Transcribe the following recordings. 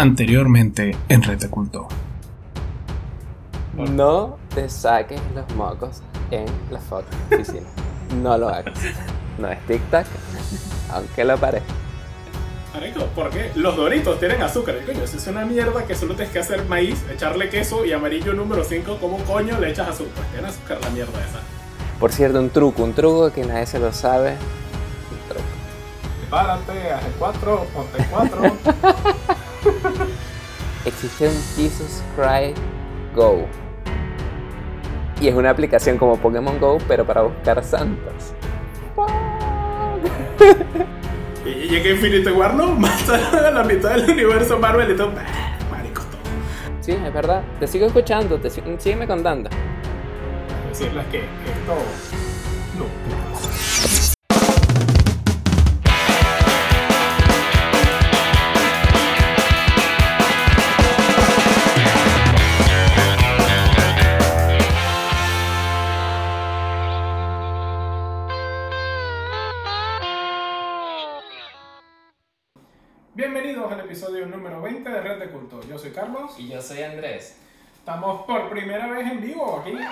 Anteriormente en Red de Culto. No te saques los mocos en la foto oficina. No lo hagas. No es tic-tac, aunque lo parezca. Marico, ¿por qué? Los doritos tienen azúcar. Y, Coño, eso es una mierda que solo tienes que hacer maíz, echarle queso y amarillo número 5. ¿Cómo coño le echas azúcar? Tiene azúcar la mierda esa. Por cierto, un truco, un truco que nadie se lo sabe. Un truco. Párate, haz el 4, ponte el 4. Existe un Jesus Cry Go. Y es una aplicación como Pokémon Go, pero para buscar santos. y llega Infinity War, no, mata a la mitad del universo Marvel y todo. bah, Marico, todo. Sí, es verdad. Te sigo escuchando, te sígueme contando. Decirles que esto no episodio número 20 de Red de Culto. Yo soy Carlos. Y yo soy Andrés. Estamos por primera vez en vivo aquí. Por fin.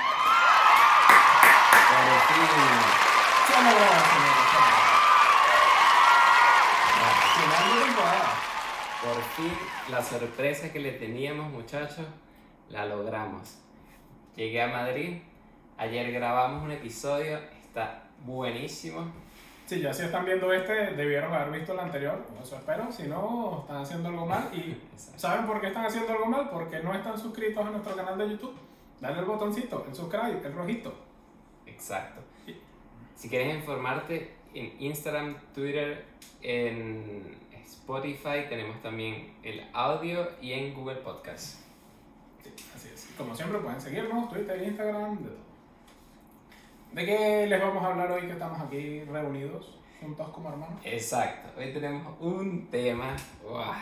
Por fin, la sorpresa que le teníamos, muchachos, la logramos. Llegué a Madrid, ayer grabamos un episodio, está buenísimo. Sí, ya si están viendo este, debieron haber visto el anterior, eso espero, si no, están haciendo algo mal. ¿Y saben por qué están haciendo algo mal? Porque no están suscritos a nuestro canal de YouTube. Dale el botoncito, el subscribe, el rojito. Exacto. Si quieres informarte, en Instagram, Twitter, en Spotify tenemos también el audio y en Google Podcast. Sí, así es. Como siempre pueden seguirnos, Twitter, Instagram, de todo. ¿De qué les vamos a hablar hoy que estamos aquí reunidos, juntos como hermanos? Exacto. Hoy tenemos un tema. ¡guau!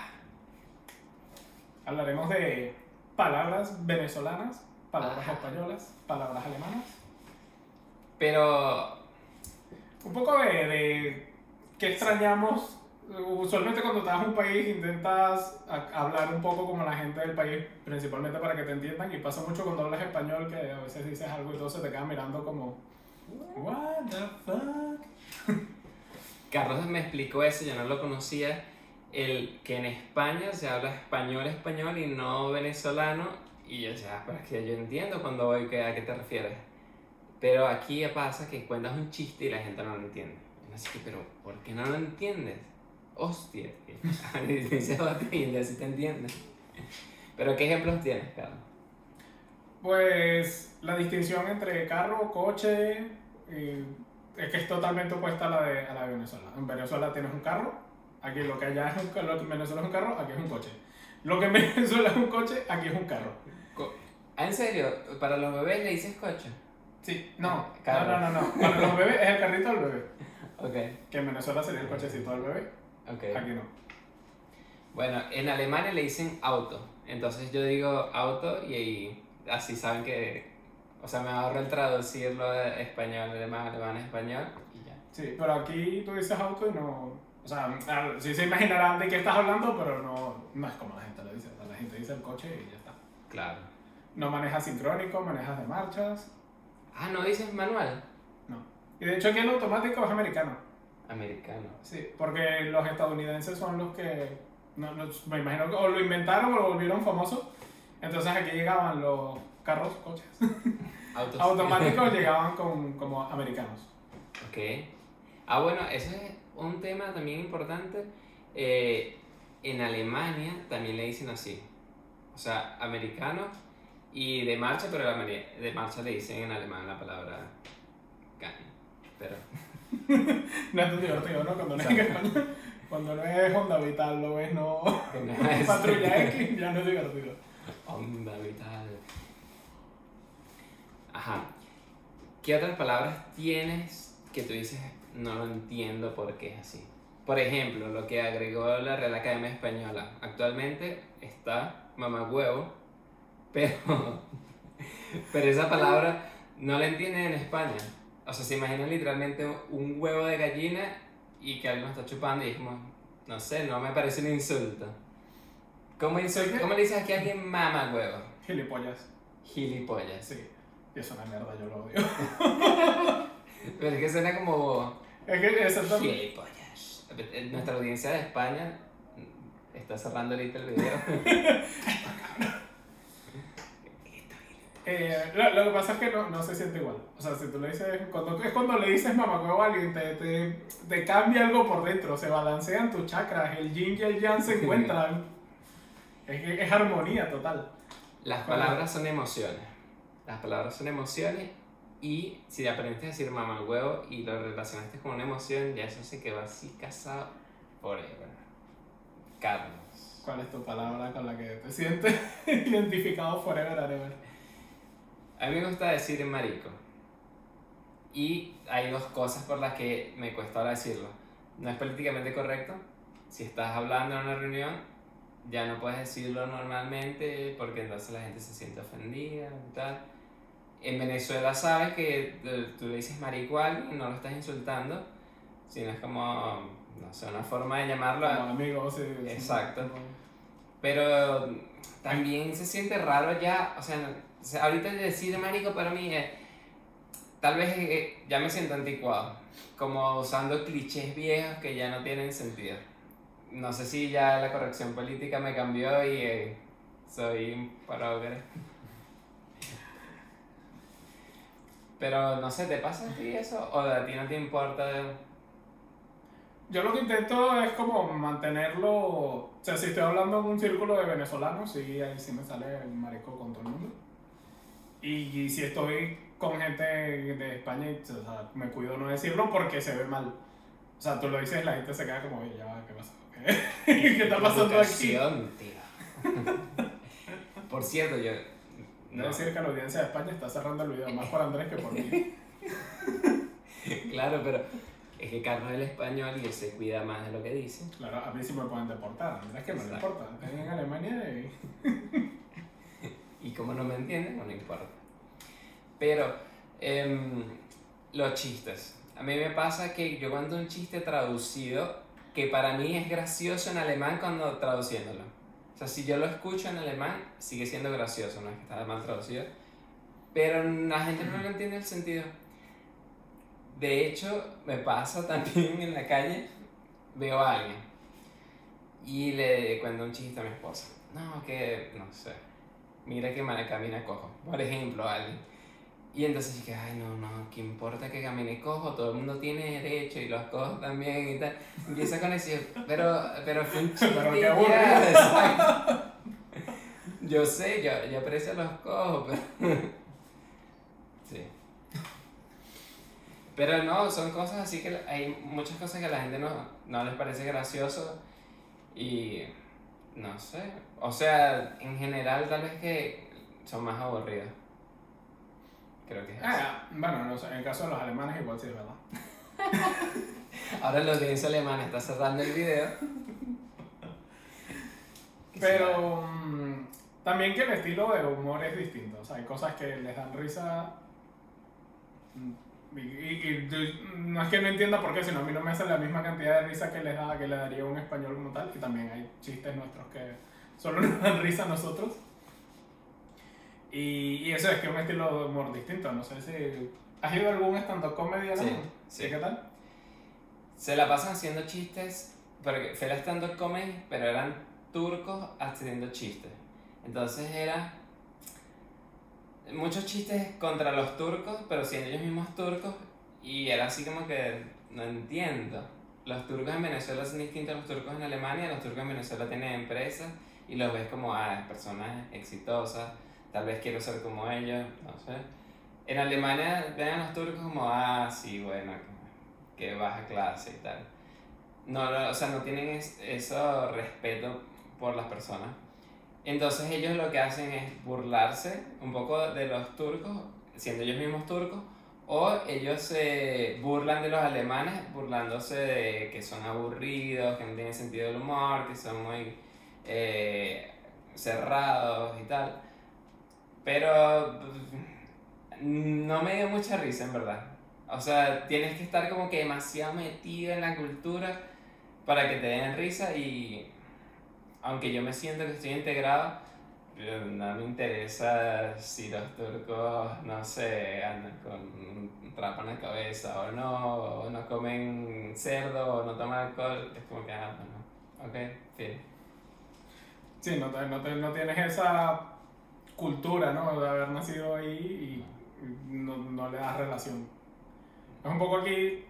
Hablaremos de palabras venezolanas, palabras Ajá. españolas, palabras alemanas. Pero Un poco de, de qué extrañamos. Usualmente cuando estás en un país intentas hablar un poco como la gente del país, principalmente para que te entiendan. Y pasa mucho cuando hablas español que a veces dices algo y todos se te quedan mirando como, What the fuck? Carlos me explicó eso, yo no lo conocía, el que en España se habla español español y no venezolano, y yo decía, "Ah, pero es que yo entiendo cuando voy a qué te refieres. Pero aquí pasa que cuentas un chiste y la gente no lo entiende. Así que, pero ¿por qué no lo entiendes? Hostia. Dice y así te entiendes. Pero ¿qué ejemplos tienes, Carlos? Pues la distinción entre carro, coche, eh, es que es totalmente opuesta a la de, a la de Venezuela. En Venezuela tienes un carro, aquí lo que allá es un, lo que en Venezuela es un carro, aquí es un coche. Lo que en Venezuela es un coche, aquí es un carro. Ah, ¿en serio? ¿Para los bebés le dices coche? Sí, no, Carro. no, no, no, no. Para los bebés es el carrito del bebé. Ok, Que en Venezuela sería el cochecito del bebé, ok. aquí no. Bueno, en Alemania le dicen auto. Entonces yo digo auto y ahí así saben que. O sea, me ahorro el traducirlo de español, alemán, alemán, español y ya. Sí, pero aquí tú dices auto y no. O sea, sí se imaginarán de qué estás hablando, pero no, no es como la gente lo dice. O sea, la gente dice el coche y ya está. Claro. No manejas sincrónico, manejas de marchas. Ah, ¿no dices manual? No. Y de hecho aquí el automático es americano. Americano. Sí, porque los estadounidenses son los que, no, no- me imagino que o lo inventaron o lo volvieron famoso. Entonces aquí llegaban los carros, coches, Autos. automáticos, llegaban con, como americanos. ok. Ah, bueno, ese es un tema también importante. Eh, en Alemania también le dicen así. O sea, americano y de marcha, pero de marcha le dicen en alemán la palabra Gang. Pero. No es tan divertido, ¿no? Cuando no es cuando no es Honda Vital, lo ves, no. Patrulla X, ya no es divertido. Onda vital. Ajá. ¿Qué otras palabras tienes que tú dices no lo entiendo por qué es así? Por ejemplo, lo que agregó la Real Academia Española. Actualmente está mamagüevo, pero, pero esa palabra no la entienden en España. O sea, se imaginan literalmente un huevo de gallina y que alguien lo está chupando y es como, no sé, no me parece un insulto. ¿Cómo, insul- ¿Cómo le dices aquí a alguien mama huevo? Gilipollas. Gilipollas. Sí. Y es una mierda, yo lo odio. Pero es que suena como Es que exactamente. gilipollas. Nuestra audiencia de España está cerrando ahorita el video. Eh, lo, lo que pasa es que no, no se siente igual. O sea, si tú le dices, cuando, es cuando le dices mamacuevo a alguien, te, te, te cambia algo por dentro, se balancean tus chakras, el yin y el yang se encuentran. Es, que es armonía total. Las palabras son emociones. Las palabras son emociones y si aprendiste a decir mamá huevo y lo relacionaste con una emoción, ya eso se quedó así casado forever. Carlos. ¿Cuál es tu palabra con la que te sientes identificado forever and ever? A mí me gusta decir marico. Y hay dos cosas por las que me cuesta ahora decirlo. No es políticamente correcto. Si estás hablando en una reunión, ya no puedes decirlo normalmente porque entonces la gente se siente ofendida y tal. En Venezuela sabes que eh, tú le dices marico a alguien y no lo estás insultando, sino es como, no sé, una forma de llamarlo. Como amigos, sí, sí. Exacto. Pero también se siente raro ya, o sea, ahorita decir marico para mí es, tal vez eh, ya me siento anticuado, como usando clichés viejos que ya no tienen sentido. No sé si ya la corrección política me cambió y eh, soy parógrafo. Pero no sé, ¿te pasa a ti eso? ¿O a ti no te importa? Yo lo que intento es como mantenerlo, o sea, si estoy hablando en un círculo de venezolanos, sí, ahí sí me sale el marico con todo el mundo. Y, si estoy con gente de España, me cuido no decirlo porque se ve mal. O sea, tú lo dices, la gente se queda como, ya ¿qué pasa? ¿Qué, ¿Qué está pasando aquí? Por cierto, yo... No No, decir que la audiencia de España está cerrando el video, más por Andrés que por mí. claro, pero es que Carlos es el español y él se cuida más de lo que dice. Claro, a mí sí me pueden deportar, Andrés que Exacto. importa. Están en Alemania y... Y como no me entienden, no importa. Pero, em, los chistes. A mí me pasa que yo cuento un chiste traducido que para mí es gracioso en alemán cuando traduciéndolo. O sea, si yo lo escucho en alemán, sigue siendo gracioso, no es que está mal traducido. Pero la gente no le entiende el sentido. De hecho, me pasa también en la calle, veo a alguien y le cuento un chiste a mi esposa. No, que, no sé, mira que man camina cojo, por ejemplo, alguien. Y entonces dije, ay, no, no, ¿qué importa que camine cojo? Todo el mundo tiene derecho y los cojos también y tal. Empieza con ese, pero, pero fue un chiste. Pero qué aburrido. Yo sé, yo, yo aprecio los cojos, pero... Sí. Pero no, son cosas así que hay muchas cosas que a la gente no, no les parece gracioso y no sé. O sea, en general tal vez que son más aburridas. Creo que es eso. Ah, bueno, no sé, en el caso de los alemanes igual sí es verdad. Ahora la audiencia alemana está cerrando el video. Pero mm, también que el estilo de humor es distinto. O sea, hay cosas que les dan risa. mm, Y, y- y yo- no es que no entienda por qué, sino a mí no me hace la misma cantidad de risa que les da, que le daría un español como tal. Y también hay chistes nuestros que solo nos dan risa a nosotros. Y, y eso es que es un estilo de humor distinto. No sé si. ¿Has ido a algún stand-up comedy Sí, alemán? sí. ¿Y qué tal? Se la pasan haciendo chistes, porque fue la stand-up comedy, pero eran turcos haciendo chistes. Entonces era muchos chistes contra los turcos, pero siendo ellos mismos turcos, y era así como que no entiendo. Los turcos en Venezuela son distintos a los turcos en Alemania, los turcos en Venezuela tienen empresas y los ves como ah, personas exitosas, tal vez quiero ser como ellos, no sé. En Alemania ven a los turcos como, ah, sí, bueno, que baja clase y tal. No, no, o sea, no tienen es- eso respeto por las personas. Entonces ellos lo que hacen es burlarse un poco de los turcos, siendo ellos mismos turcos, o ellos se burlan de los alemanes, burlándose de que son aburridos, que no tienen sentido del humor, que son muy eh, cerrados y tal. Pero pues, no me dio mucha risa, en verdad. O sea, tienes que estar como que demasiado metido en la cultura para que te den risa y aunque yo me siento que estoy integrado, pero no me interesa si los turcos, no sé, andan con un trapo en la cabeza o no, o no comen cerdo o no toman alcohol. Es como que, ah, bueno, ok, fin. Sí, no, te- no, te- no tienes esa cultura, ¿no? De haber nacido ahí y no, no le das relación. Es un poco aquí,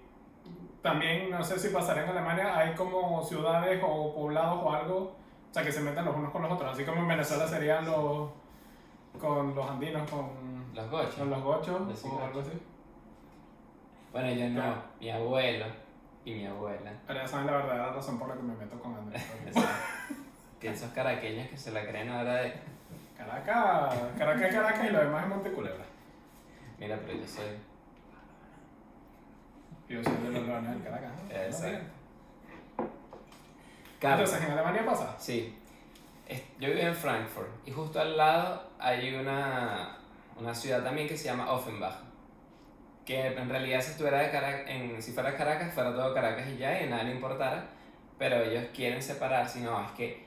también, no sé si pasará en Alemania, hay como ciudades o poblados o algo, o sea, que se meten los unos con los otros, así como en Venezuela serían los, con los andinos, con, Los gochos. con los gochos Los o algo así. Bueno, yo no, Claro. mi abuelo y mi abuela. Pero ya saben la verdadera razón por la que me meto con Andrés. que esos caraqueños que se la creen ahora de... Caracas, Caracas, Caracas y lo demás es Monteculebra. Mira, pero yo soy... Yo soy de los leones del Caracas. ¿no? Exacto. Entonces, en Alemania pasa. Sí. Yo vivo en Frankfurt y justo al lado hay una, una ciudad también que se llama Offenbach. Que en realidad si, estuviera de en, si fuera Caracas, fuera todo Caracas y ya, y nada le importara. Pero ellos quieren separar, si no, es que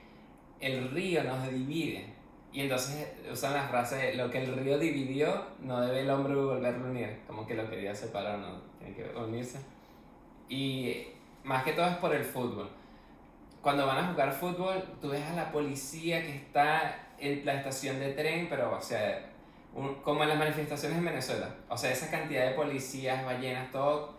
el río nos divide. Y entonces usan la frase, lo que el río dividió, no debe el hombre volverlo a unir. Como que lo quería separar, no, tiene que unirse. Y más que todo es por el fútbol cuando van a jugar fútbol, tú ves a la policía que está en la estación de tren, pero, o sea, un- como en las manifestaciones en Venezuela. O sea, esa cantidad de policías, ballenas, todo.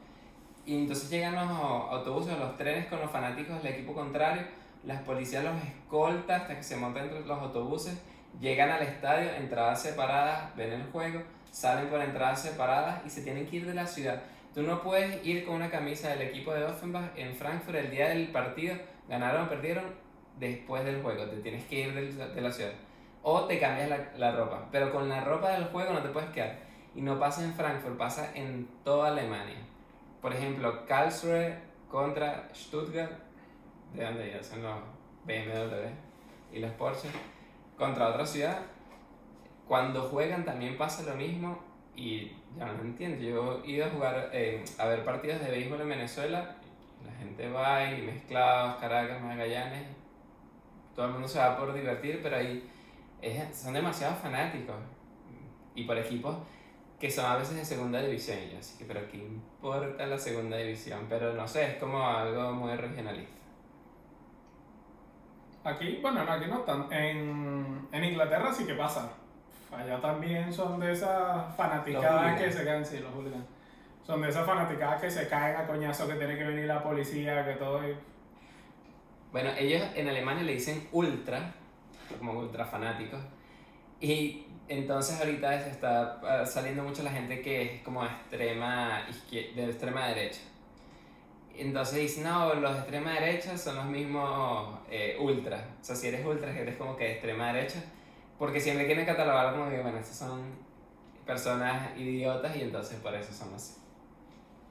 Y entonces llegan los autobuses, los trenes con los fanáticos del equipo contrario. Las policías los escoltan hasta que se montan entre los autobuses. Llegan al estadio, entradas separadas, ven el juego, salen por entradas separadas y se tienen que ir de la ciudad. Tú no puedes ir con una camisa del equipo de Offenbach en Frankfurt el día del partido, ganaron o perdieron, después del juego. Te tienes que ir de la ciudad. O te cambias la, la ropa. Pero con la ropa del juego no te puedes quedar. Y no pasa en Frankfurt, pasa en toda Alemania. Por ejemplo, Karlsruhe contra Stuttgart, de donde ya son los BMW y los Porsche, contra otra ciudad. Cuando juegan también pasa lo mismo y ya no entiendo. Yo he ido a jugar, eh, a ver partidos de béisbol en Venezuela, la gente va y mezclados, Caracas, Magallanes, todo el mundo se va por divertir, pero ahí es- son demasiados fanáticos y por equipos que son a veces de segunda división. Y yo así que, pero ¿qué importa la segunda división? Pero no sé, es como algo muy regionalista. Aquí, bueno, no, aquí no tan. En, en Inglaterra sí que pasa. Allá también son de esas fanaticadas que se caen, sí, los hooligans. Son de esas fanaticadas que se caen a coñazo, que tiene que venir la policía, que todo. y- Bueno, ellos en Alemania le dicen ultra, como ultra fanáticos. Y entonces ahorita se está ah, saliendo mucho la gente que es como extrema de extrema derecha. Entonces dicen, no, los de extrema derecha son los mismos eh, ultra. O sea, si eres ultra, eres como que de extrema derecha. Porque siempre quieren catalogar como que, bueno, estos son personas idiotas y entonces por eso son así.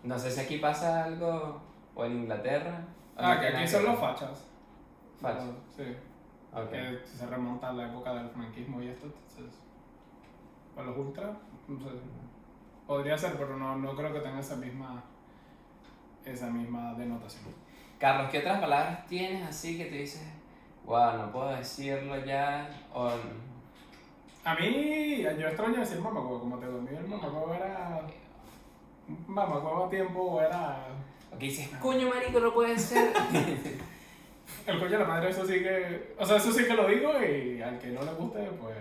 No sé si aquí pasa algo, o en Inglaterra. o no Ah, que aquí son los fachas. Fachas. Sí. Ok. Que se remonta a la época del franquismo y esto, entonces. Pues los ultras, no sé, podría ser, pero no, no creo que tenga esa misma. Esa misma denotación. Carlos, ¿qué otras palabras tienes así que te dices, wow, no puedo decirlo ya? O A mí, yo extraño decir mamacuevo, como te dormí, el mamacuevo era. Mamacuevo a tiempo era. o que dices, coño marico, no puede ser. El coño de la madre, eso sí que. O sea, eso sí que lo digo y al que no le guste, pues.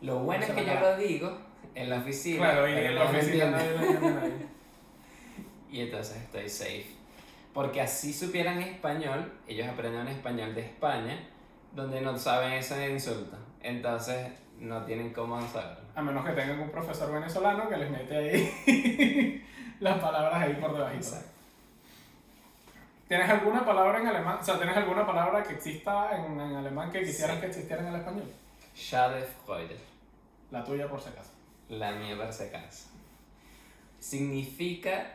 Lo bueno es que yo lo digo en la oficina. Claro, y en la oficina nadie entiende a nadie. Y entonces estoy safe. Porque así supieran español, ellos aprenden español de España, donde no saben ese insulto. Entonces no tienen cómo saberlo. A menos que tengan un profesor venezolano que les mete ahí las palabras ahí por debajo. Exacto. ¿Tienes alguna palabra en alemán? O sea, ¿tienes alguna palabra que exista en, en alemán que quisieras Sí. que existiera en el español? Schadenfreude. La tuya por si acaso. La mía por si acaso. Significa,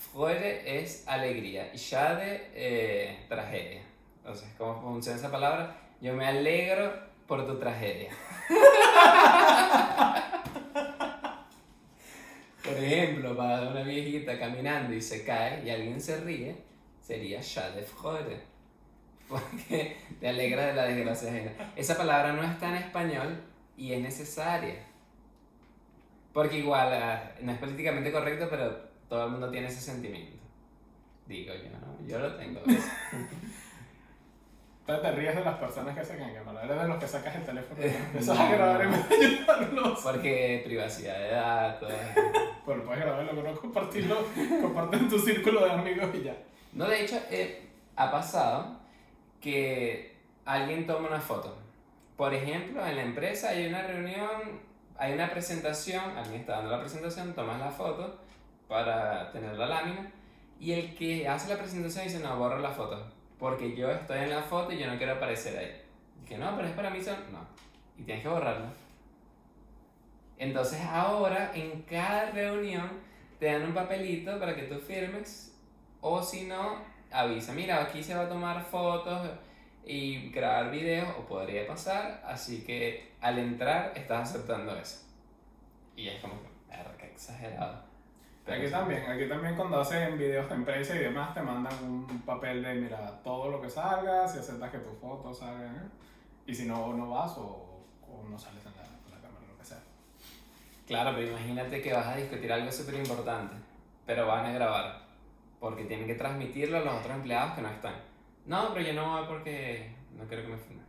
Freude es alegría y Schade eh, tragedia. Entonces, ¿cómo funciona esa palabra? Yo me alegro por tu tragedia. por ejemplo, para una viejita caminando y se cae y alguien se ríe, sería Schade Freude. porque te alegra de la desgracia ajena. Esa palabra no está en español y es necesaria. Porque igual, ah, no es políticamente correcto, pero todo el mundo tiene ese sentimiento. Digo yo, ¿no? Yo lo tengo. Entonces te ríes de las personas que sacan cámara. Eres de los que sacas el teléfono y empiezas a grabar en vez. Porque privacidad de datos. Pero puedes grabarlo, pero no compartirlo. Comparte en tu círculo de amigos y ya. No, de hecho, eh, ha pasado que alguien toma una foto. Por ejemplo, en la empresa hay una reunión, hay una presentación, alguien está dando la presentación, tomas la foto para tener la lámina y el que hace la presentación dice, no, borra la foto, porque yo estoy en la foto y yo no quiero aparecer ahí. Que no, pero es para mí, son... no. Y tienes que borrarla. Entonces ahora en cada reunión te dan un papelito para que tú firmes o si no, avisa, mira, aquí se va a tomar fotos y grabar videos o podría pasar, así que al entrar estás aceptando eso. Y es como que, "Verga, qué exagerado. Aquí también, aquí también cuando hacen videos de empresa y demás te mandan un papel de, mira, todo lo que salga, si aceptas que tus fotos salgan, ¿eh? y si no, no vas o, o no sales en la, en la cámara, lo que sea. Claro, pero imagínate que vas a discutir algo súper importante, pero van a grabar, porque tienen que transmitirlo a los otros empleados que no están. No, pero yo no voy porque no quiero que me filmen.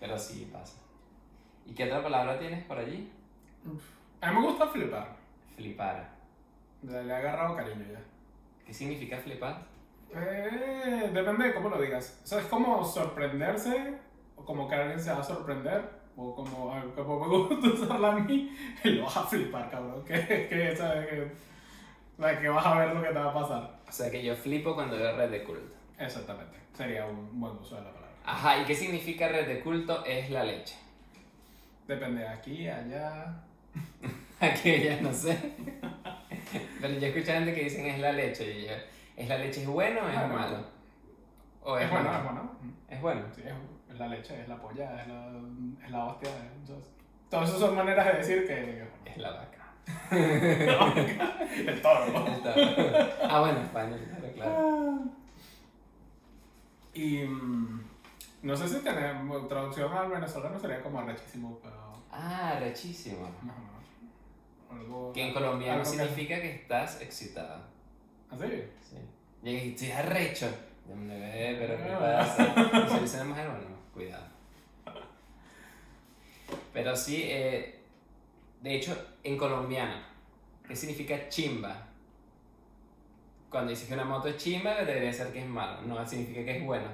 Pero sí pasa. ¿Y qué otra palabra tienes por allí? A mí me gusta flipar, Flipar. le le he agarrado cariño ya. ¿Qué significa flipar? Eh, depende de cómo lo digas. O sea, es como sorprenderse, o como que alguien se va a sorprender, o como, como me gusta usarla a mí, y lo vas a flipar, cabrón. Que, que, ¿sabes? que, like, que vas a ver lo que te va a pasar. O sea que yo flipo cuando veo red de culto. Exactamente. Sería un buen uso de la palabra. Ajá, ¿y qué significa red de culto? Es la leche. Depende de aquí, allá. Aquí ya no sé. Pero yo escucho gente que dicen es la leche. Y yo, ¿es la leche es bueno o es Ah, no. malo? ¿O es, Es bueno, malo? es bueno. Es bueno. Sí, es, la leche, es la polla, es la, es la hostia. todas esas son maneras de decir que. Es la vaca. el toro. El toro. ah, bueno, español, claro, claro. Y mm, no sé si tenemos traducción al venezolano sería como arrechísimo, pero Ah, rechísimo. más o menos. Algo, Que en colombiano algo que- significa que estás excitado. ¿Ah, sí? Sí. Y estoy arrecho. Ve, pero ¿qué Ah. pasa? Si dicen mujer, bueno, cuidado. Pero sí, eh, de hecho, en colombiano, ¿qué significa chimba? Cuando dices que una moto es chimba, debería ser que es malo, no significa que es bueno.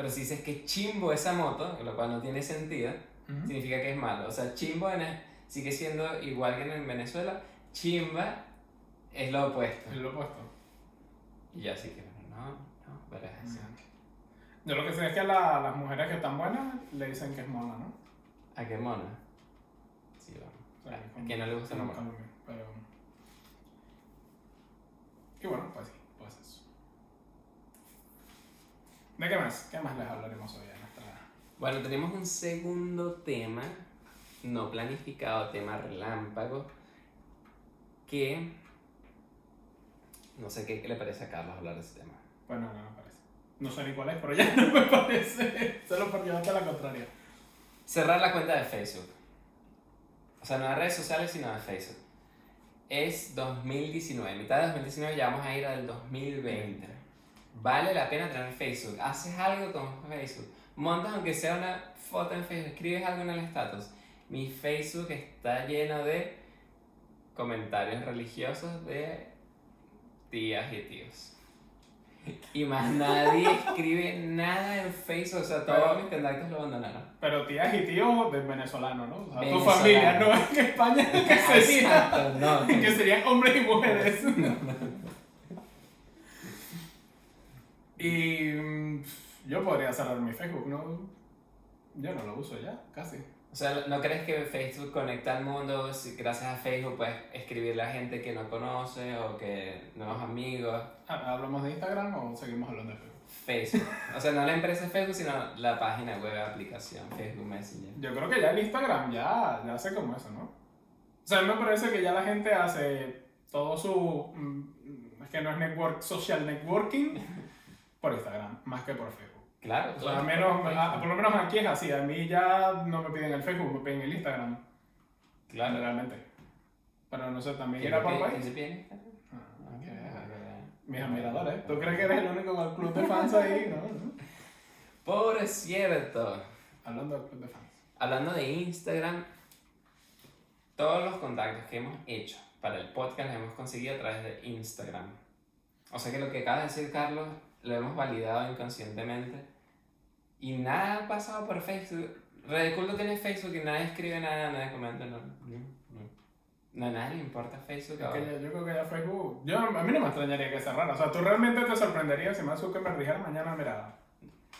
Pero si dices que chimbo esa moto, lo cual no tiene sentido, significa que es malo. O sea, chimbo en- sigue siendo igual que en Venezuela, chimba es lo opuesto. Es lo opuesto. Y yo así que, no, no, pero es así. Yo lo que sé es que a la- las mujeres que están buenas le dicen que es mona, ¿no? ¿A qué mona? Sí, vamos. O sea, ¿A quién no le gusta la mona? Pero... Y bueno, pues sí, pues eso. ¿De qué más? ¿Qué más les hablaremos hoy en nuestra... Bueno, tenemos un segundo tema, no planificado, tema relámpago, que no sé qué, qué le parece a Carlos hablar de ese tema. Bueno, no me parece. No sé ni cuál es, pero ya no me parece. Solo por llevarte a la contraria. Cerrar la cuenta de Facebook. O sea, no de redes sociales, sino de Facebook. Es 2019, mitad de 2019 ya vamos a ir al 2020. Vale la pena tener Facebook. Haces algo con Facebook. Montas aunque sea una foto en Facebook, escribes algo en el status. Mi Facebook está lleno de comentarios religiosos de tías y tíos. Y más nadie escribe nada en Facebook, o sea, todos Pero- mis contactos lo abandonaron. Pero tías y tíos de venezolano, ¿no? O sea, tu Venezolano. familia, no en España, que sería, Exacto, no. que serían hombres y mujeres. Y mm, yo podría cerrar mi Facebook, ¿no? Yo no lo uso ya, casi. O sea, ¿no crees que Facebook conecta al mundo? Si gracias a Facebook puedes escribirle a gente que no conoce o que nuevos amigos. Ah, ¿Hablamos de Instagram o seguimos hablando de Facebook? Facebook. O sea, no la empresa Facebook, sino la página web, aplicación, Facebook Messenger. Yo creo que ya el Instagram ya, ya hace como eso, ¿no? O sea, a mí me parece que ya la gente hace todo su... mm, es que no es network, social networking, por Instagram, más que por Facebook. Claro, O sea, todo menos, por a- por lo menos aquí es así. A mí ya no me piden el Facebook, me piden el Instagram. Claro. Generalmente. Pero no sé, también ¿Quién era por país. quién pide? Ah. Mis admiradores. ¿Tú crees que eres el único con el club de fans ahí? No, no. Por cierto, Hablando del club de fans. hablando de Instagram, todos los contactos que hemos hecho para el podcast los hemos conseguido a través de Instagram. O sea que lo que acaba de decir Carlos lo hemos validado inconscientemente y nada ha pasado por Facebook. Red Cool no tiene Facebook y nadie escribe nada, nadie comenta, no. no, a nadie le importa Facebook ahora. ya- yo creo que ya Facebook. Yo, a mí no me extrañaría que cerrara. O sea, tú realmente te sorprenderías si Mark Zuckerberg dijera mañana, mira,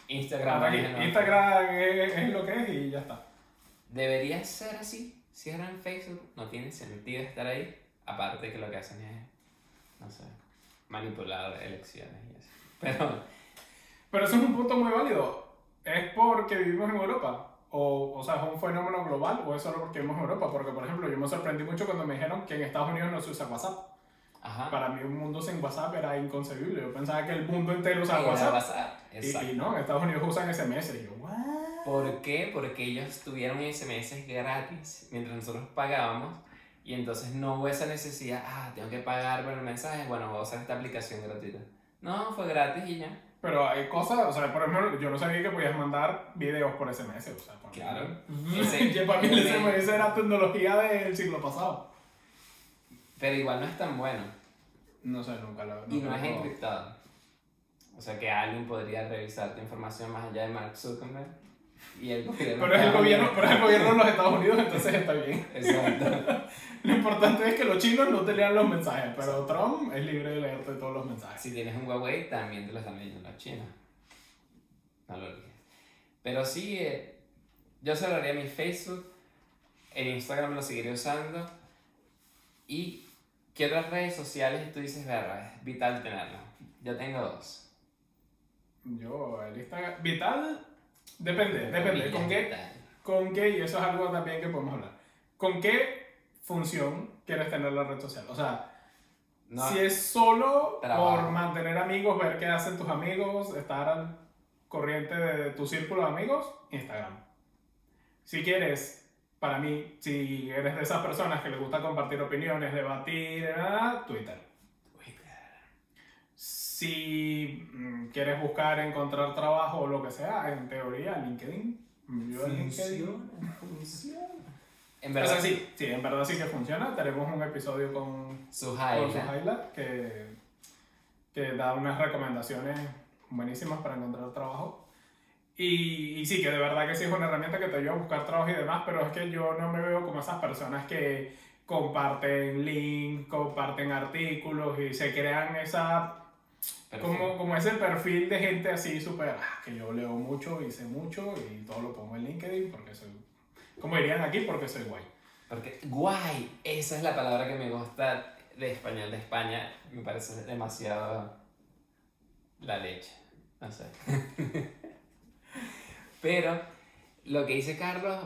Instagram, aquí, no. Instagram es, es lo que es y ya está. Debería ser así. Cierran Facebook, no tiene sentido estar ahí. Aparte que lo que hacen es, no sé, manipular elecciones y eso. Pero, Pero eso es un punto muy válido. ¿Es porque vivimos en Europa? O, o sea, ¿es un fenómeno global o es solo porque vivimos en Europa? Porque, por ejemplo, yo me sorprendí mucho cuando me dijeron que en Estados Unidos no se usa WhatsApp. ajá. Para mí un mundo sin WhatsApp era inconcebible. Yo pensaba que el mundo entero usaba WhatsApp. WhatsApp, Y, y no, en Estados Unidos usan SMS. Y yo, ¿what? ¿Por qué? Porque ellos tuvieron SMS gratis mientras nosotros pagábamos y entonces no hubo esa necesidad, ah, tengo que pagar por el mensaje, bueno, voy a usar esta aplicación gratuita. No, fue gratis y ya. Pero hay cosas, o sea, por ejemplo, yo no sabía que podías mandar videos por SMS. O sea, por Claro. Ese- para mí el SMS era tecnología del siglo pasado. Pero igual no es tan bueno. No sé, nunca lo Y no nunca es encriptado. O sea que alguien podría revisar tu información más allá de Mark Zuckerberg y el gobierno. Pero es el gobierno, pero es el gobierno de los Estados Unidos, entonces está bien. Exacto. Lo importante es que los chinos no te lean los mensajes, pero Trump es libre de leerte todos los mensajes. Si tienes un Huawei, también te lo están leyendo los chinos. No lo olvides. Pero sí, eh, yo cerraría mi Facebook. En Instagram lo seguiré usando. ¿Y qué otras redes sociales tú dices, verga, es vital tenerlo? Yo tengo dos. Yo, el Instagram. Vital, depende, depende. ¿Con qué? ¿Con qué? Y eso es algo también que podemos hablar. ¿Con qué función quieres tener la red social? O sea, No, si es solo Trabajo. por mantener amigos, ver qué hacen tus amigos, estar al corriente de tu círculo de amigos, Instagram. Si quieres, para mí, si eres de esas personas que les gusta compartir opiniones, debatir, Twitter. Si mm, quieres buscar, encontrar trabajo o lo que sea, en teoría, LinkedIn. Yo en LinkedIn. funciona. En O verdad, sea, sí, sí, en verdad sí que funciona. Tenemos un episodio con, Suhaila. Que, que da unas recomendaciones buenísimas para encontrar trabajo. Y, y sí, que de verdad que sí es una herramienta que te ayuda a buscar trabajo y demás, pero es que yo no me veo como esas personas que comparten links, comparten artículos y se crean esa. Como, como ese perfil de gente así súper, ah, que yo leo mucho y sé mucho y todo lo pongo en LinkedIn porque soy, como dirían aquí, porque soy guay. Porque guay, esa es la palabra que me gusta de español de España. Me parece demasiado la leche. No sé. Pero lo que dice Carlos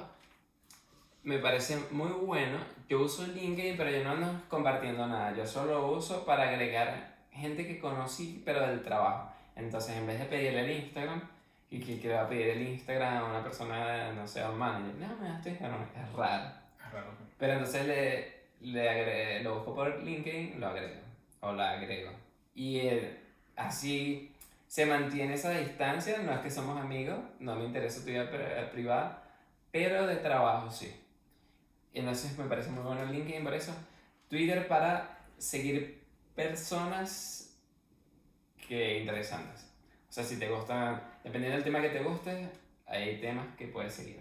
me parece muy bueno. Yo uso LinkedIn, pero yo no ando compartiendo nada. Yo solo lo uso para agregar gente que conocí, pero del trabajo. Entonces, en vez de pedirle el Instagram, y que, que le va a pedir el Instagram a una persona, no sé, a un manager, no, me das tu Instagram, es raro. Es raro. Pero entonces le, le agre- lo busco por LinkedIn, lo agrego. O la agrego. Y eh, así se mantiene esa distancia. No es que somos amigos, no me interesa tu vida pri- privada, pero de trabajo sí. Entonces me parece muy bueno LinkedIn por eso. Twitter para seguir personas que interesantes. O sea, si te gusta, dependiendo del tema que te guste, hay temas que puedes seguir.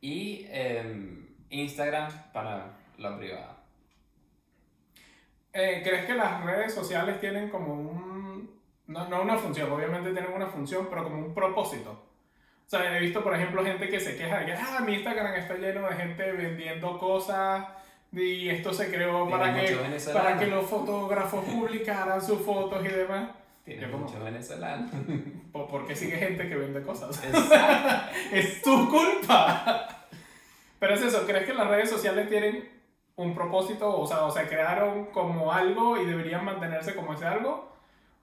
Y em, Instagram para lo privado. Eh, ¿Crees que las redes sociales tienen como un... No, no una función, obviamente tienen una función, pero como un propósito? O sea, he visto, por ejemplo, gente que se queja de que, ah, mi Instagram está lleno de gente vendiendo cosas y esto se creó para que, para que los fotógrafos publicaran sus fotos y demás. Tiene mucho venezolano. ¿Por por qué sigue gente que vende cosas? Exacto. es tu culpa. Pero es eso, ¿crees que las redes sociales tienen un propósito, o sea, o sea, crearon como algo y deberían mantenerse como ese algo.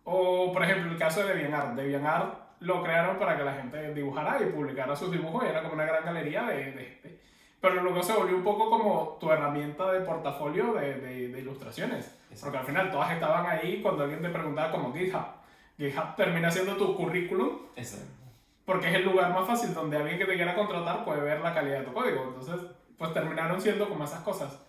O, por ejemplo, el caso de DeviantArt. DeviantArt lo crearon para que la gente dibujara y publicara sus dibujos y era como una gran galería de, de, pero luego se volvió un poco como tu herramienta de portafolio de, de, de ilustraciones. Porque al final todas estaban ahí cuando alguien te preguntaba como GitHub. GitHub termina siendo tu currículum. Exacto. Porque es el lugar más fácil donde alguien que te quiera contratar puede ver la calidad de tu código. Entonces, pues terminaron siendo como esas cosas.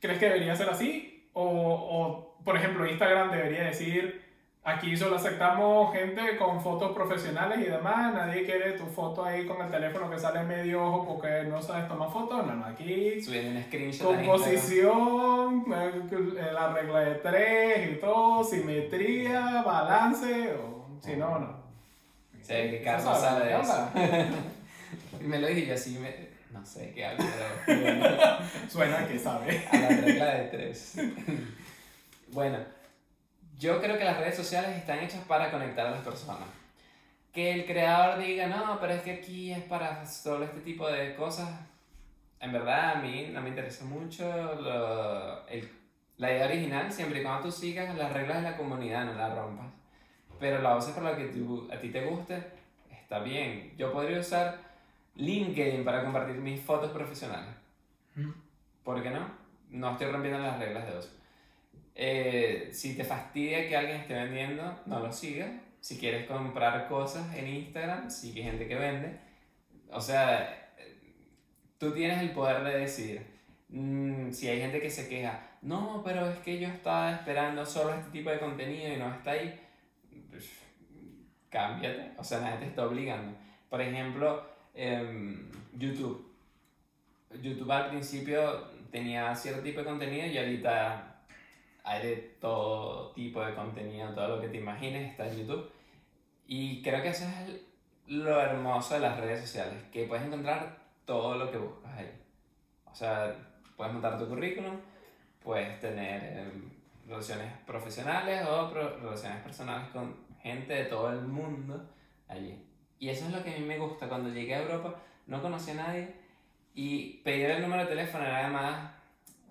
¿Crees que debería ser así? O, o por ejemplo, Instagram debería decir Aquí solo aceptamos gente con fotos profesionales y demás. Nadie quiere tu foto ahí con el teléfono que sale medio ojo porque no sabes tomar fotos. No, no, aquí. Subiendo un screenshot. Composición, eh, la regla de tres y todo, simetría, balance. O, si no, no. Sí, que Carlos sabe de eso. me lo dije yo así, me, no sé qué hablo, pero. Suena que sabe. A la regla de tres. bueno. Yo creo que las redes sociales están hechas para conectar a las personas. Que el creador diga, no, pero es que aquí es para solo este tipo de cosas. En verdad, a mí no me interesa mucho el, la idea original, siempre y cuando tú sigas las reglas de la comunidad, no la rompas. Pero la uses para lo que a ti te guste, está bien. Yo podría usar LinkedIn para compartir mis fotos profesionales. ¿Por qué no? No estoy rompiendo las reglas de uso. Eh, si te fastidia que alguien esté vendiendo, no lo sigas. Si quieres comprar cosas en Instagram, sigue gente que vende. O sea, tú tienes el poder de decir, mm, si hay gente que se queja, no, pero es que yo estaba esperando solo este tipo de contenido y no está ahí, pues, cámbiate. O sea, nadie te está obligando. Por ejemplo, em, YouTube. YouTube al principio tenía cierto tipo de contenido y ahorita hay de todo tipo de contenido, todo lo que te imagines está en YouTube. Y creo que eso es lo hermoso de las redes sociales, que puedes encontrar todo lo que buscas ahí. O sea, puedes montar tu currículum, puedes tener em, relaciones profesionales o relaciones personales con gente de todo el mundo allí. Y eso es lo que a mí me gusta. Cuando llegué a Europa no conocí a nadie y pedir el número de teléfono era además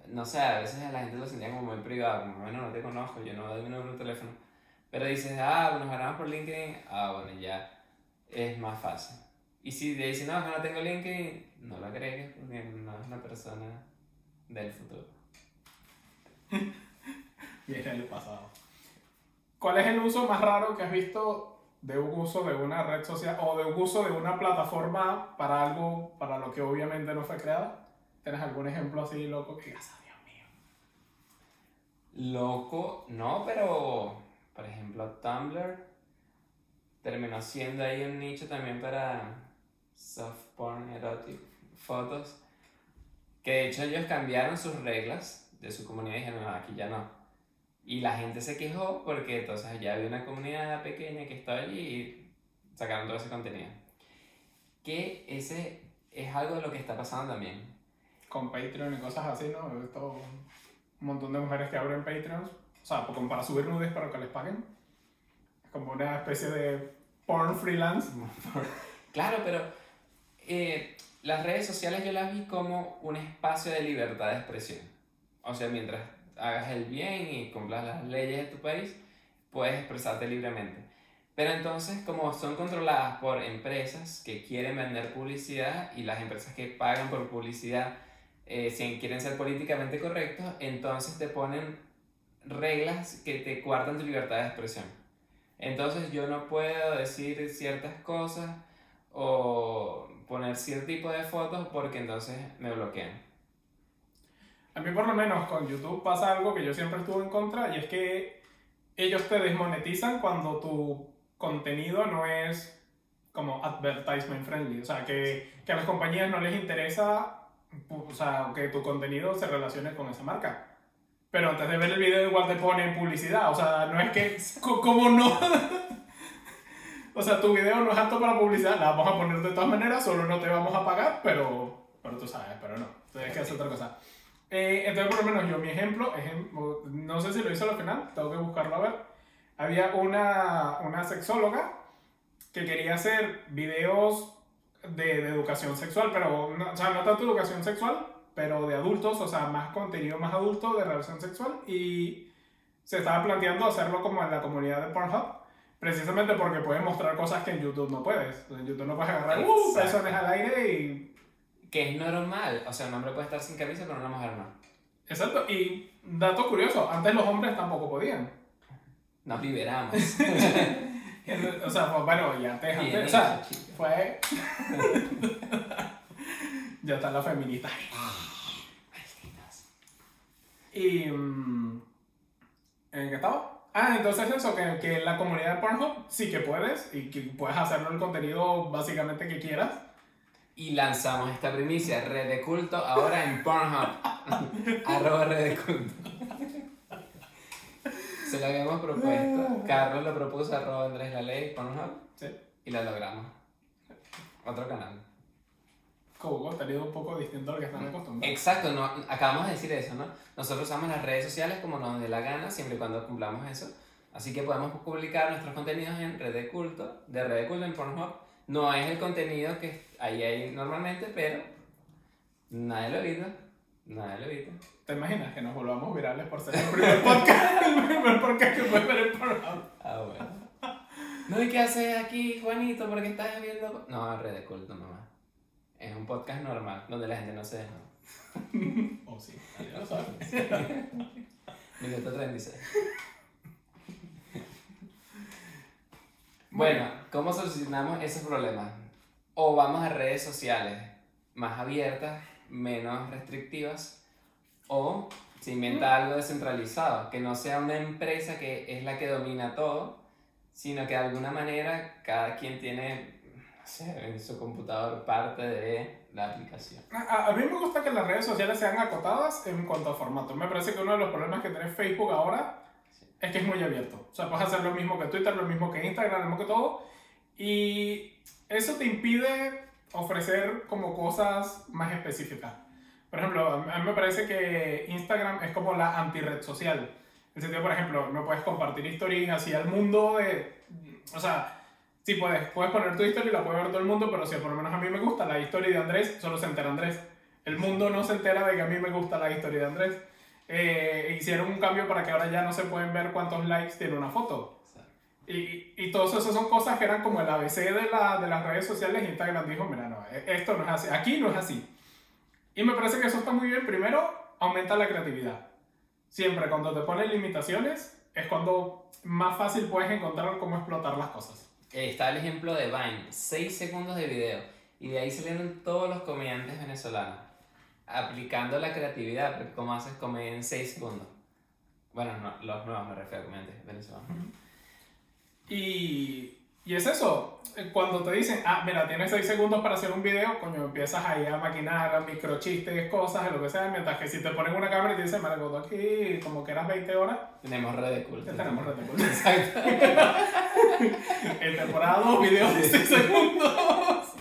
no sé, a veces la gente lo sentía como muy privado, como, bueno, no te conozco, yo no doy mi número de teléfono. Pero dices, ah, nos ganamos por LinkedIn, ah, bueno, ya es más fácil. Y si te dicen, no, no tengo LinkedIn, no lo agregues porque no es una persona del futuro. Viene el pasado. ¿Cuál es el uso más raro que has visto de un uso de una red social o de un uso de una plataforma para algo para lo que obviamente no fue creada? ¿Tienes algún ejemplo así loco que digas, ah, Dios mío? Loco, no, pero por ejemplo Tumblr terminó siendo ahí un nicho también para soft porn, erotic, fotos. Que de hecho ellos cambiaron sus reglas de su comunidad y dijeron, no, aquí ya no. Y la gente se quejó porque entonces ya había una comunidad pequeña que estaba allí y sacaron todo ese contenido. Que ese es algo de lo que está pasando también con Patreon y cosas así, ¿no? He visto un montón de mujeres que abren Patreons, o sea, como para subir nudes para que les paguen. Es como una especie de porn freelance. claro, pero eh, las redes sociales yo las vi como un espacio de libertad de expresión. O sea, mientras hagas el bien y cumplas las leyes de tu país, puedes expresarte libremente. Pero entonces, como son controladas por empresas que quieren vender publicidad y las empresas que pagan por publicidad eh, si quieren ser políticamente correctos, entonces te ponen reglas que te cuartan tu libertad de expresión. Entonces yo no puedo decir ciertas cosas o poner cierto tipo de fotos porque entonces me bloquean. A mí por lo menos con YouTube pasa algo que yo siempre estuve en contra y es que ellos te desmonetizan cuando tu contenido no es como advertisement friendly. O sea, que, que a las compañías no les interesa o sea, que tu contenido se relacione con esa marca. Pero antes de ver el video igual te ponen publicidad, o sea, no es que, ¿cómo no? o sea, tu video no es apto para publicidad, la vamos a poner de todas maneras, solo no te vamos a pagar, pero, pero tú sabes, pero no, tienes que hacer otra cosa. Eh, entonces, por lo menos yo, mi ejemplo, ejemplo, no sé si lo hizo al final, tengo que buscarlo a ver. Había una, una sexóloga que quería hacer videos de, de educación sexual, pero no, o sea, no tanto educación sexual, pero de adultos, o sea, más contenido más adulto de relación sexual y se estaba planteando hacerlo como en la comunidad de Pornhub, precisamente porque puedes mostrar cosas que en YouTube no puedes. En YouTube no puedes agarrar uh, pezones al aire y... Que es normal. O sea, un hombre puede estar sin camisa, pero una mujer no. Exacto, y dato curioso, antes los hombres tampoco podían. Nos liberamos. O sea, bueno, y antes, antes, o sea, chica. fue... ya está la feminista. Y... mm, ¿En qué estaba? Ah, entonces eso, que, que en la comunidad de Pornhub sí que puedes y que puedes hacerlo el contenido básicamente que quieras. Y lanzamos esta primicia, Red de Culto, ahora en Pornhub. Arroba Red de Culto. Se lo habíamos propuesto. Carlos lo propuso, arroba Andrés La Ley, Pornhub. Sí. Y lo logramos. Otro canal. Como contenido un poco distinto al que están acostumbrados. Exacto, no, acabamos de decir eso, ¿no? Nosotros usamos las redes sociales como nos dé la gana, siempre y cuando cumplamos eso. Así que podemos publicar nuestros contenidos en Red de Culto, de Red de Culto en Pornhub. No es el contenido que ahí hay normalmente, pero nadie lo evita. Nadie lo evita. ¿Te imaginas que nos volvamos virales por ser el primer podcast? el primer podcast que puedes ver en Pornhub. Ah, bueno. No, ¿y qué haces aquí, Juanito? ¿Por qué estás viendo? No, Red de Culto nomás. Es un podcast normal, donde la gente no se deja. Oh, sí, ya lo sabes. Minuto 36. Bueno, ¿cómo solucionamos esos problemas? O vamos a redes sociales más abiertas, menos restrictivas, o se inventa algo descentralizado, que no sea una empresa que es la que domina todo, sino que de alguna manera cada quien tiene, no sé, en su computador parte de la aplicación. A, a mí me gusta que las redes sociales sean acotadas en cuanto a formato. Me parece que uno de los problemas que tiene Facebook ahora es que es muy abierto. O sea, puedes hacer lo mismo que Twitter, lo mismo que Instagram, lo mismo que todo. Y eso te impide ofrecer como cosas más específicas. Por ejemplo, a mí- me parece que Instagram es como la anti-red social. En el sentido, por ejemplo, no puedes compartir stories así al mundo de... O sea, sí puedes, puedes poner tu historia y la puede ver todo el mundo, pero si por lo menos a mí me gusta la historia de Andrés, solo se entera Andrés. El mundo no se entera de que a mí me gusta la historia de Andrés. Eh, hicieron un cambio para que ahora ya no se pueden ver cuántos likes tiene una foto. Y, y todas esas son cosas que eran como el ABC de, la, de las redes sociales. Instagram dijo, mira, no, e- esto no es así, aquí no es así. Y me parece que eso está muy bien. Primero, aumenta la creatividad. Siempre cuando te ponen limitaciones es cuando más fácil puedes encontrar cómo explotar las cosas. Eh, Está el ejemplo de Vine, 6 segundos de video. Y de ahí salieron todos los comediantes venezolanos. Aplicando la creatividad, porque cómo haces comedia en 6 segundos. Bueno, no, los nuevos me refiero a comediantes venezolanos. Y, y es eso, cuando te dicen, ah, mira, tienes 6 segundos para hacer un video, coño, empiezas ahí a maquinar, microchistes, cosas, lo que sea, mientras que si te ponen una cámara y te dicen, me tú aquí como que eras 20 horas, Tenemos red de culto. tenemos reto. pues. Exacto. En temporada 2, videos de 6 segundos.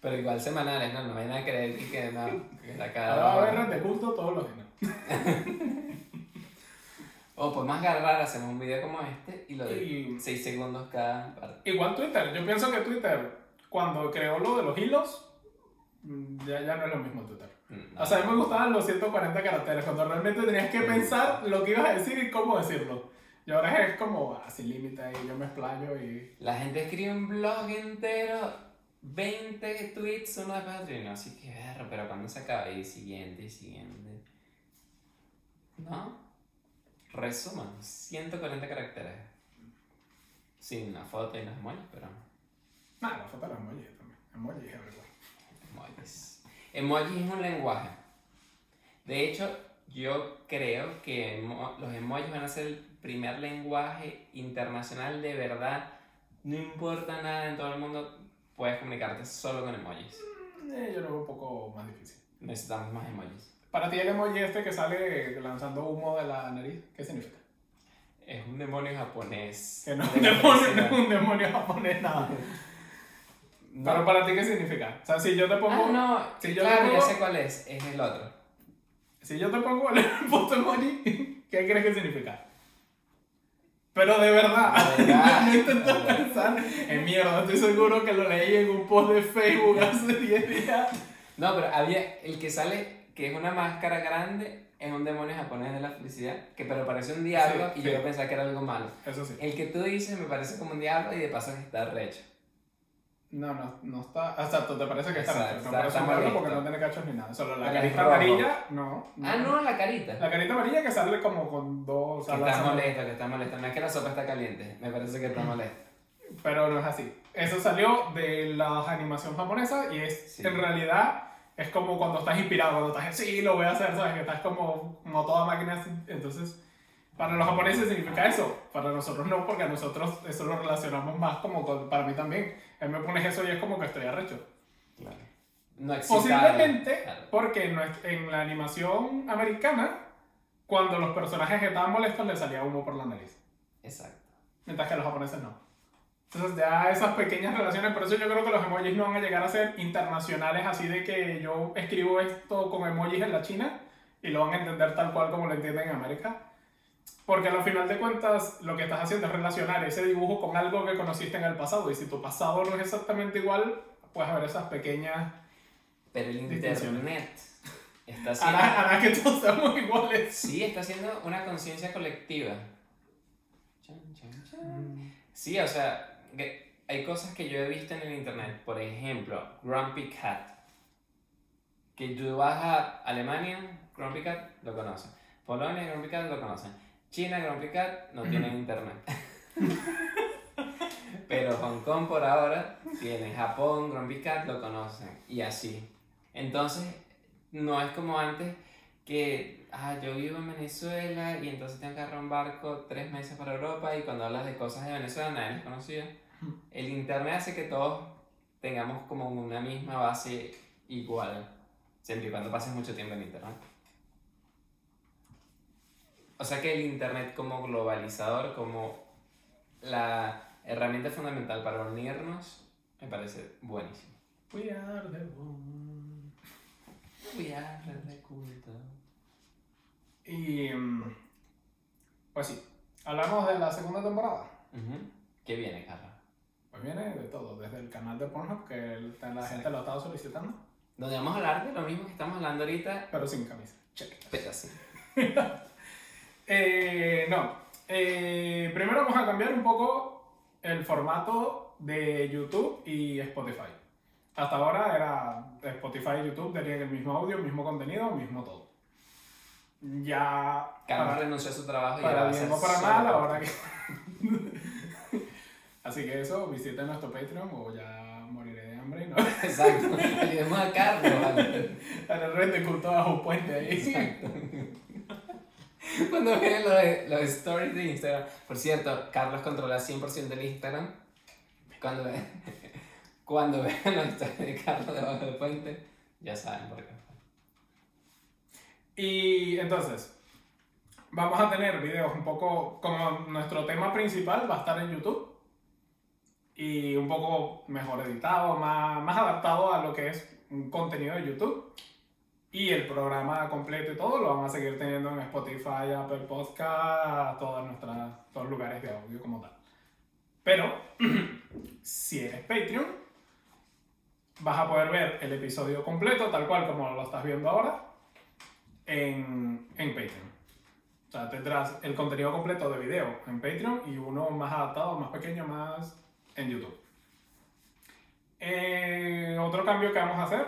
Pero igual semanales, ¿no? No vayan a creer que, no, que la Ahora cada va a haber red de culto todos los días. O podemos agarrar, hacemos un video como este y lo de Y- 6 segundos cada parte. Igual Twitter, yo pienso que Twitter, cuando creó lo de los hilos, mm, ya, ya no es lo mismo Twitter. Mm. O sea, a mí me gustaban los 140 caracteres, cuando realmente tenías que pensar lo que ibas a decir y cómo decirlo. Y ahora es como, sin límite, y yo me explayo y... La gente escribe un blog entero, 20 tweets uno de Patreon, así que pero cuando se acaba y siguiente y siguiente. ¿No? Resuman, 140 caracteres. Sin una foto y unos emojis, pero Nada, la foto de los emojis también. Emojis everywhere. emojis. Emoji es un lenguaje. De hecho, yo creo que los emojis van a ser el primer lenguaje internacional de verdad. No importa nada en todo el mundo, puedes comunicarte solo con emojis. Eh, yo lo veo un poco más difícil. Necesitamos más emojis. Para ti el emoji este que sale lanzando humo de la nariz, ¿qué significa? Es un demonio japonés. Que no es un demonio, no es un demonio japonés, nada. No. Pero para ti, ¿qué significa? O sea, si yo te pongo... Ah, no. si yo claro, te ya pongo- sé cuál es. Es el otro. Si yo te pongo el puto emoji, ¿qué crees que significa? Pero de verdad, no intento pensar en mierda, estoy seguro que lo leí en un post de Facebook hace 10 días. No, pero había el que sale, que es una máscara grande, es un demonio japonés de la felicidad, que pero parece un diablo Sí, y sí. yo pensaba que era algo malo. Eso sí. El que tú dices me parece como un diablo y de paso que está recho. No, no, no está. Exacto, te parece que está recho. No parece está un diablo porque no tiene cachos ni nada. Solo la carita amarilla, no. Ah, no, la carita. La carita amarilla que sale como con dos Que está molesto, que está molesto. No es que la sopa está caliente, me parece que está molesto. Pero no es así. Eso salió de la animación japonesa y es en realidad es como cuando estás inspirado, cuando estás sí, lo voy a hacer, ¿sabes? Que estás como, como toda máquina. Entonces, para los japoneses significa eso. Para nosotros no, porque a nosotros eso lo relacionamos más como con, para mí también. Él me pones eso y es como que estoy arrecho. Claro. No excitado. Posiblemente Claro. porque en, la animación americana, cuando los personajes estaban molestos, les salía humo por la nariz. Exacto. Mientras que los japoneses no. Entonces ya esas pequeñas relaciones, por eso yo creo que los emojis no van a llegar a ser internacionales, así de que yo escribo esto con emojis en la China y lo van a entender tal cual como lo entienden en América. Porque al final de cuentas lo que estás haciendo es relacionar ese dibujo con algo que conociste en el pasado y si tu pasado no es exactamente igual, puedes ver esas pequeñas... Pero el internet está haciendo... Hará, hará que todos seamos iguales. Sí, está haciendo una conciencia colectiva. Chan, chan, chan. Sí, o sea, hay cosas que yo he visto en el internet. Por ejemplo, Grumpy Cat. Que tú vas a Alemania, Grumpy Cat lo conocen. Polonia, Grumpy Cat lo conocen. China, Grumpy Cat no tienen internet. Pero Hong Kong por ahora tiene. Japón, Grumpy Cat lo conocen. Y así. Entonces, no es como antes que ah, yo vivo en Venezuela y entonces tengo que agarrar un barco tres meses para Europa y cuando hablas de cosas de Venezuela nadie les conocía. El internet hace que todos tengamos como una misma base igual, siempre y cuando pases mucho tiempo en internet. O sea que el internet como globalizador, como la herramienta fundamental para unirnos, me parece buenísimo. We are the one. Cuidar de culto. Y mm, pues sí, hablamos de la segunda temporada. ¿Qué viene, Carla? Pues viene de todo, desde el canal de Pornhub, que la Sí. gente lo ha estado solicitando, Donde vamos a hablar de lo mismo que estamos hablando ahorita, pero sin camisa. Check. pero así. Eh, no, eh, primero vamos a cambiar un poco el formato de YouTube y Spotify. Hasta ahora era Spotify y YouTube tenían el mismo audio, el mismo contenido, el mismo todo. Ya Carlos para- renunció a su trabajo y Para ahora va a bien ser o para mal, ahora que. Así que eso, visiten nuestro Patreon o ya moriré de hambre, ¿no? Exacto. Ayudemos a Carlos. A la red de culto bajo un puente ahí. Exacto. Cuando vean los, los stories de Instagram. Por cierto, Carlos controla 100% del Instagram. Cuando, ve- cuando vean los stories de Carlos debajo del puente, ya saben por qué. Y entonces, vamos a tener videos un poco como nuestro tema principal va a estar en YouTube. Y un poco mejor editado, más, más adaptado a lo que es un contenido de YouTube. Y el programa completo y todo lo vamos a seguir teniendo en Spotify, Apple Podcast, todas nuestras, todos los lugares de audio como tal. Pero, si eres Patreon, vas a poder ver el episodio completo, tal cual como lo estás viendo ahora, en, en Patreon. O sea, tendrás el contenido completo de video en Patreon y uno más adaptado, más pequeño, más en YouTube. Eh, otro cambio que vamos a hacer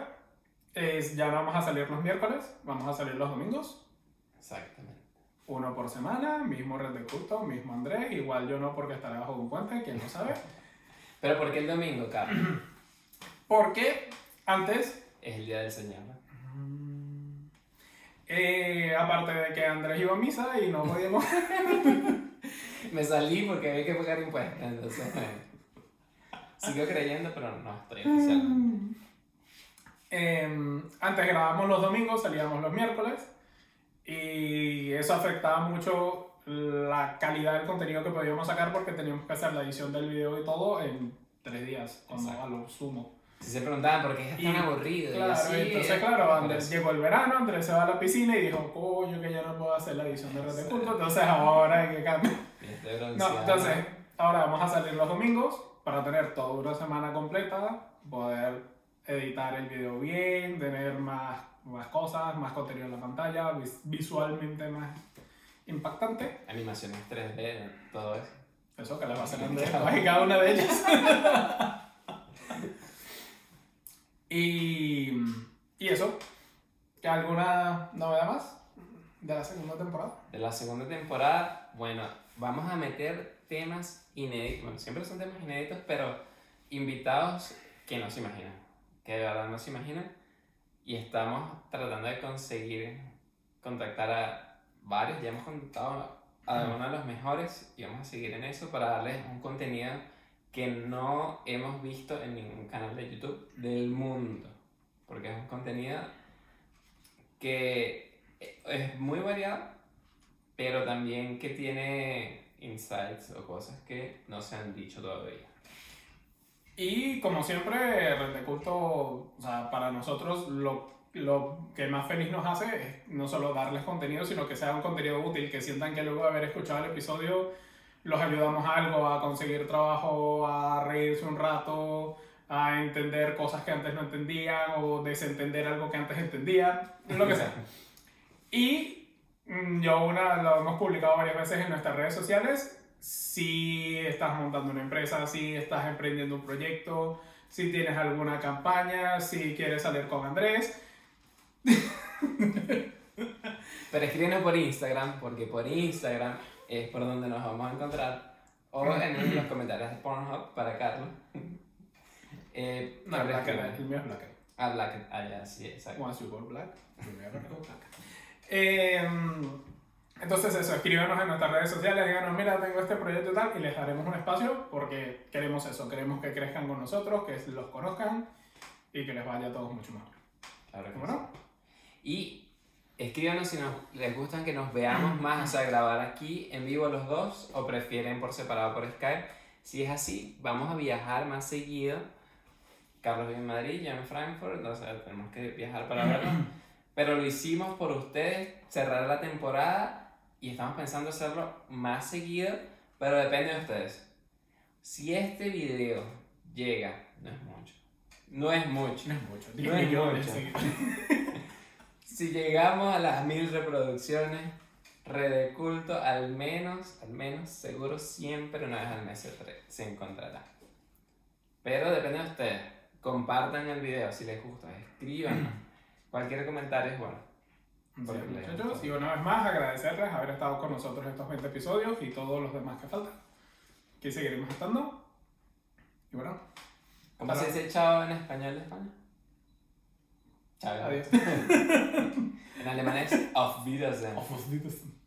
es ya no vamos a salir los miércoles, vamos a salir los domingos. Exactamente. Uno por semana, mismo Red de Culto, mismo Andrés, igual yo no porque estaré bajo un puente, quién lo sabe. Pero ¿por qué el domingo, Carlos? Porque antes Es el día del Señor. Eh, aparte de que Andrés iba a misa y no podíamos. Me salí porque había que pagar impuestos. Entonces, bueno. Sigo creyendo, pero no estoy oficialmente. Em, antes grabábamos los domingos, salíamos los miércoles. Y eso afectaba mucho la calidad del contenido que podíamos sacar porque teníamos que hacer la edición del video y todo en tres días, Exacto. a lo sumo. Si se preguntaban por qué es tan Y, aburrido. y Claro, así, entonces, claro, Andrés llegó el verano, Andrés se va a la piscina y dijo, coño, que ya no puedo hacer la edición de Red Culto, entonces ahora hay que cambiar. Y No, entonces, ahora vamos a salir los domingos para tener toda una semana completa, poder editar el video bien, tener más, más cosas, más contenido en la pantalla, vis- visualmente más impactante. Animaciones 3D, todo eso. Eso que les va a hacer Andrés y cada una de ellas. y, y eso. ¿Que ¿Alguna novedad más de la segunda temporada? De la segunda temporada, bueno, vamos a meter temas inéditos. Bueno, siempre son temas inéditos, pero invitados que no se imaginan. Que de verdad no se imaginan. Y estamos tratando de conseguir contactar a varios. Ya hemos contactado a uno de los mejores y vamos a seguir en eso para darles un contenido que no hemos visto en ningún canal de YouTube del mundo. Porque es un contenido que es muy variado, pero también que tiene insights o cosas que no se han dicho todavía. Y como siempre, Red de Culto, o sea, para nosotros lo, lo que más feliz nos hace es no solo darles contenido, sino que sea un contenido útil, que sientan que luego de haber escuchado el episodio los ayudamos a algo, a conseguir trabajo, a reírse un rato, a entender cosas que antes no entendían o desentender algo que antes entendían, lo que sea. Y mm, yo una, lo hemos publicado varias veces en nuestras redes sociales. Si estás montando una empresa, si estás emprendiendo un proyecto, si tienes alguna campaña, si quieres salir con Andrés. Pero escríbenos por Instagram, porque por Instagram es por donde nos vamos a encontrar. O en los comentarios de Pornhub para Carlos. Eh, No, Black, es Black. Ah, Black. Ah, ya, sí, exacto. Once you go black, go back. Eh, entonces eso, escríbanos en nuestras redes sociales, díganos, mira, tengo este proyecto y tal, y les daremos un espacio porque queremos eso, queremos que crezcan con nosotros, que los conozcan y que les vaya a todos mucho mejor. Claro que ¿Cómo sí. no? Y escríbanos si nos, les gustan que nos veamos más, o sea, grabar aquí en vivo los dos o prefieren por separado por Skype. Si es así, vamos a viajar más seguido. Carlos vive en Madrid, yo en Frankfurt, sea, tenemos que viajar para verlo. Pero lo hicimos por ustedes, cerrar la temporada y estamos pensando hacerlo más seguido, pero depende de ustedes. Si este video llega, no es mucho. No es mucho. No es mucho, No 10 es mucho. Si llegamos a las mil reproducciones, Red Culto, al menos, al menos, seguro siempre una vez al mes se, se encontrará. Pero depende de ustedes. Compartan el video si les gusta, escriban. Cualquier comentario es bueno. Sí, muchachos, y una vez más agradecerles haber estado con nosotros estos 20 episodios y todos los demás que faltan. Que seguiremos estando. Y bueno, ¿Cómo se dice chao en español de España? Chao. adiós. En alemán es Auf Wiedersehen. Auf Wiedersehen.